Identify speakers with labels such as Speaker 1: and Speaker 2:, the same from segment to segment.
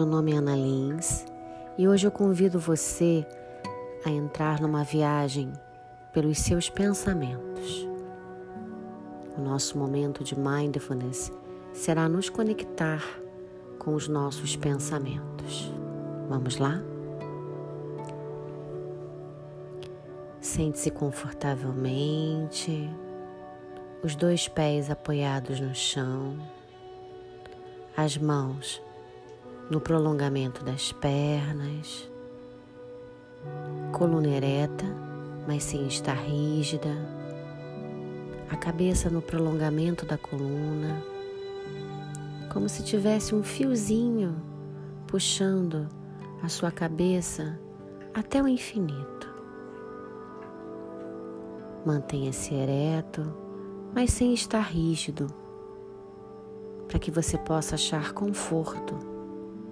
Speaker 1: Meu nome é Ana Lins e hoje eu convido você a entrar numa viagem pelos seus pensamentos. O nosso momento de mindfulness será nos conectar com os nossos pensamentos. Vamos lá? Sente-se confortavelmente, os dois pés apoiados no chão, as mãos no prolongamento das pernas, coluna ereta, mas sem estar rígida, a cabeça no prolongamento da coluna, como se tivesse um fiozinho puxando a sua cabeça até o infinito. Mantenha-se ereto, mas sem estar rígido, para que você possa achar conforto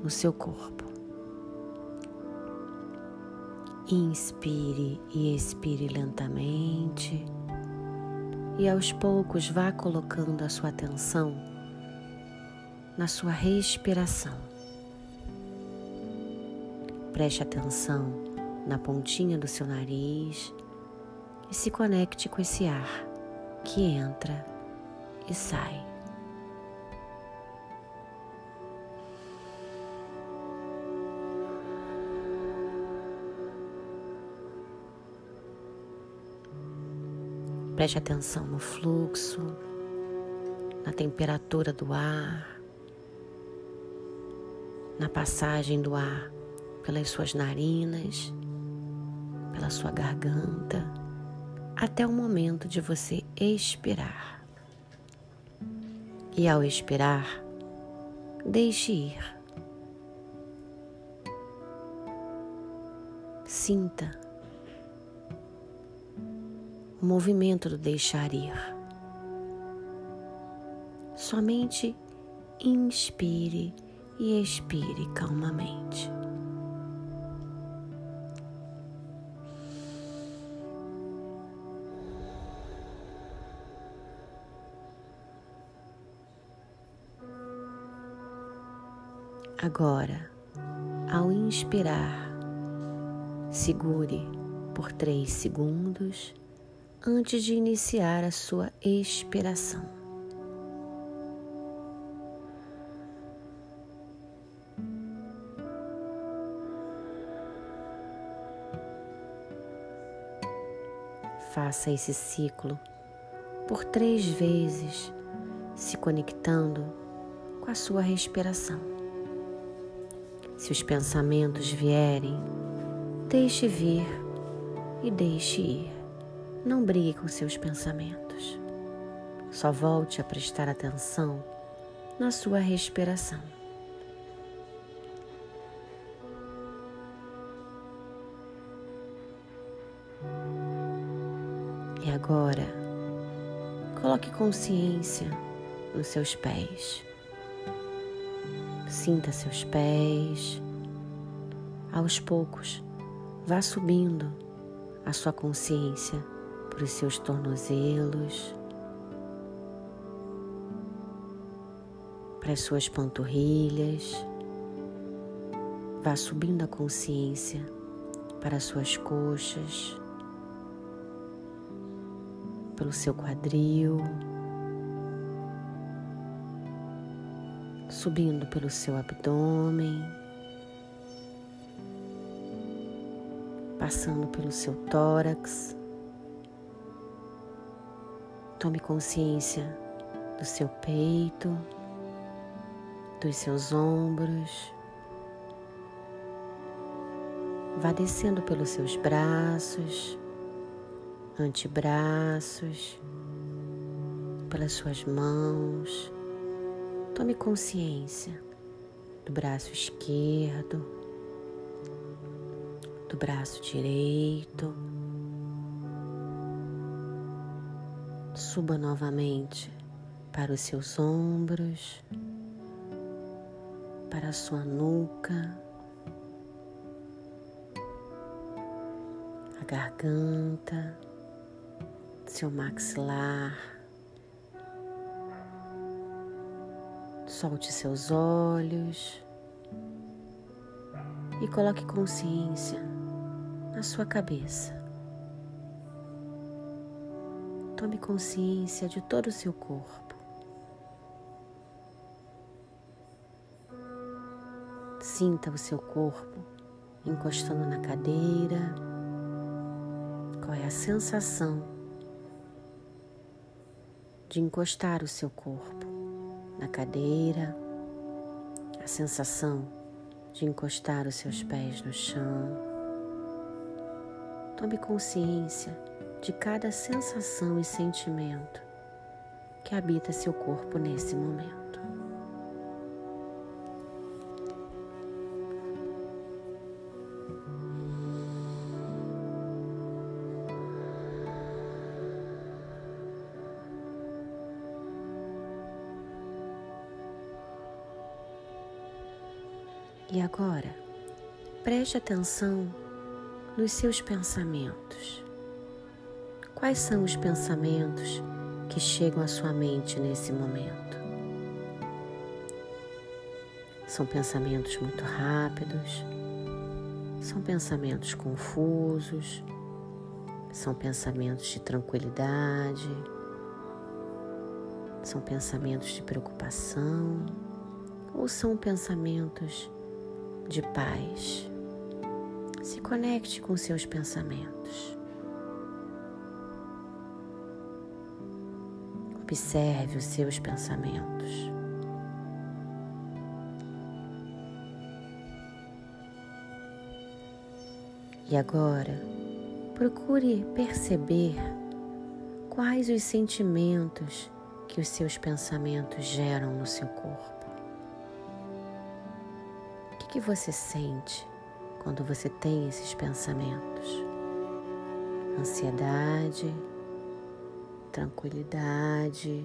Speaker 1: no seu corpo. Inspire e expire lentamente, e aos poucos vá colocando a sua atenção na sua respiração. Preste atenção na pontinha do seu nariz e se conecte com esse ar que entra e sai. Preste atenção no fluxo, na temperatura do ar, na passagem do ar pelas suas narinas, pela sua garganta, até o momento de você expirar. E ao expirar, deixe ir. Sinta o movimento do deixar ir. Somente inspire e expire calmamente. Agora, ao inspirar, segure por três segundos antes de iniciar a sua expiração. Faça esse ciclo por três vezes, se conectando com a sua respiração. Se os pensamentos vierem, deixe vir e deixe ir. Não brigue com seus pensamentos. Só volte a prestar atenção na sua respiração. E agora, coloque consciência nos seus pés. Sinta seus pés. Aos poucos, vá subindo a sua consciência para os seus tornozelos, para as suas panturrilhas. Vá subindo a consciência para as suas coxas, pelo seu quadril, subindo pelo seu abdômen, passando pelo seu tórax. Tome consciência do seu peito, dos seus ombros. Vá descendo pelos seus braços, antebraços, pelas suas mãos. Tome consciência do braço esquerdo, do braço direito Suba novamente para os seus ombros, para a sua nuca, a garganta, seu maxilar. Solte seus olhos, e coloque consciência na sua cabeça. Tome consciência de todo o seu corpo. Sinta o seu corpo encostando na cadeira. Qual é a sensação de encostar o seu corpo na cadeira? A sensação de encostar os seus pés no chão. Tome consciência de cada sensação e sentimento que habita seu corpo nesse momento. E agora, preste atenção nos seus pensamentos. Quais são os pensamentos que chegam à sua mente nesse momento? São pensamentos muito rápidos? São pensamentos confusos? São pensamentos de tranquilidade? São pensamentos de preocupação? Ou são pensamentos de paz? Se conecte com seus pensamentos. Observe os seus pensamentos. E agora, procure perceber quais os sentimentos que os seus pensamentos geram no seu corpo. O que, que você sente quando você tem esses pensamentos? Ansiedade, tranquilidade,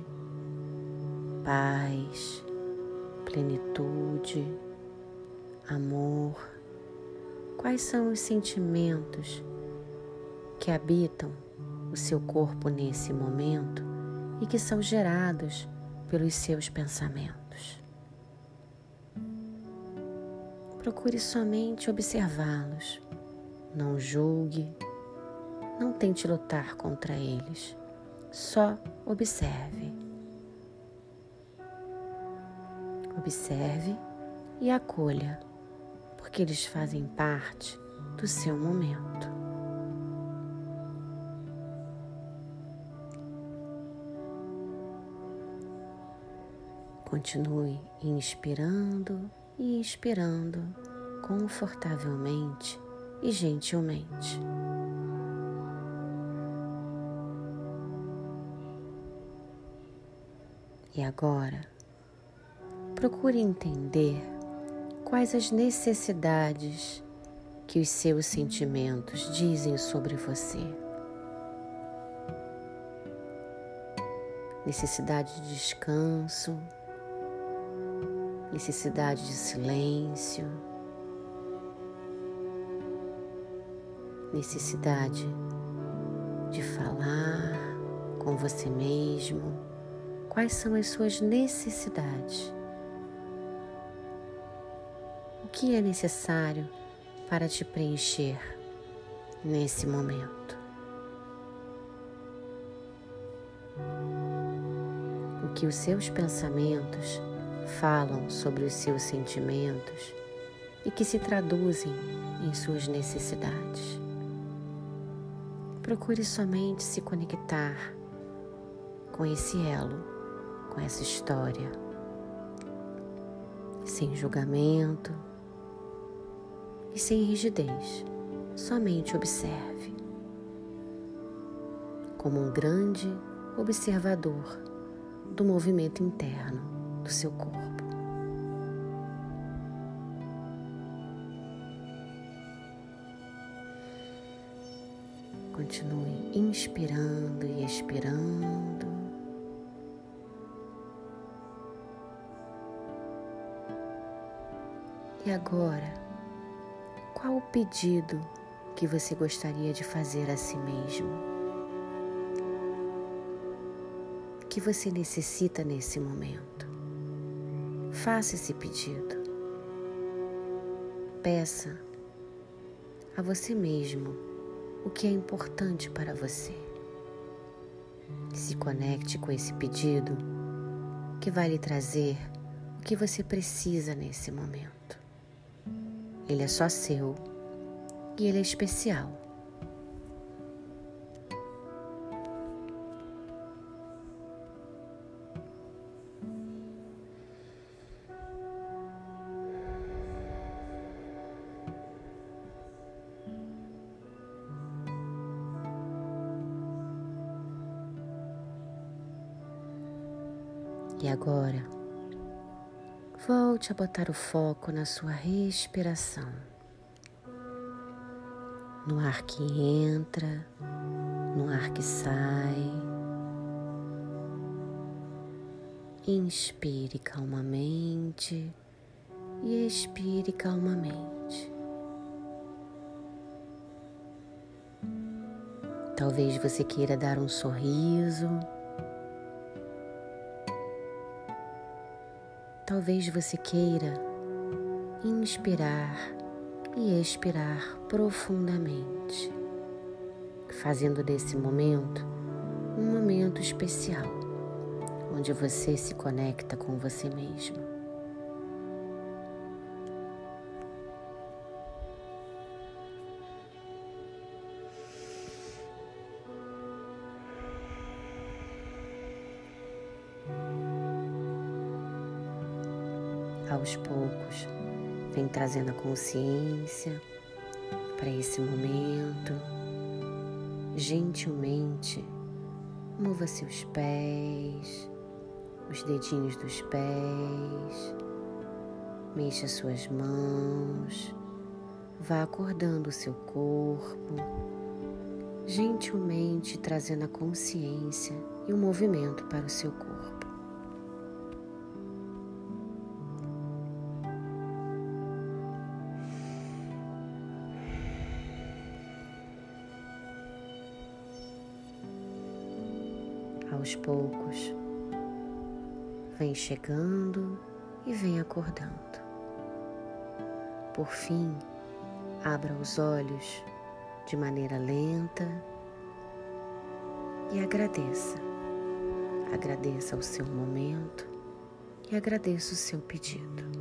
Speaker 1: paz, plenitude, amor. Quais são os sentimentos que habitam o seu corpo nesse momento e que são gerados pelos seus pensamentos? Procure somente observá-los. Não julgue, não tente lutar contra eles só observe. Observe e acolha, porque eles fazem parte do seu momento. Continue inspirando e expirando confortavelmente e gentilmente. E agora, procure entender quais as necessidades que os seus sentimentos dizem sobre você. Necessidade de descanso, necessidade de silêncio, necessidade de falar com você mesmo quais são as suas necessidades. O que é necessário para te preencher nesse momento? O que os seus pensamentos falam sobre os seus sentimentos e que se traduzem em suas necessidades. Procure somente se conectar com esse elo com essa história, sem julgamento e sem rigidez. Somente observe, como um grande observador do movimento interno do seu corpo. Continue inspirando e expirando. E agora, qual o pedido que você gostaria de fazer a si mesmo? Que você necessita nesse momento? Faça esse pedido. Peça a você mesmo o que é importante para você. Se conecte com esse pedido que vai lhe trazer o que você precisa nesse momento. Ele é só seu e ele é especial. E agora, volte a botar o foco na sua respiração, no ar que entra, no ar que sai. Inspire calmamente e expire calmamente. Talvez você queira dar um sorriso Talvez você queira inspirar e expirar profundamente, fazendo desse momento um momento especial, onde você se conecta com você mesmo. Aos poucos, vem trazendo a consciência para esse momento. Gentilmente, mova seus pés, os dedinhos dos pés, mexa suas mãos, vá acordando o seu corpo, gentilmente trazendo a consciência e o movimento para o seu corpo. Poucos, vem chegando e vem acordando. Por fim, abra os olhos de maneira lenta e agradeça. Agradeça o seu momento e agradeça o seu pedido.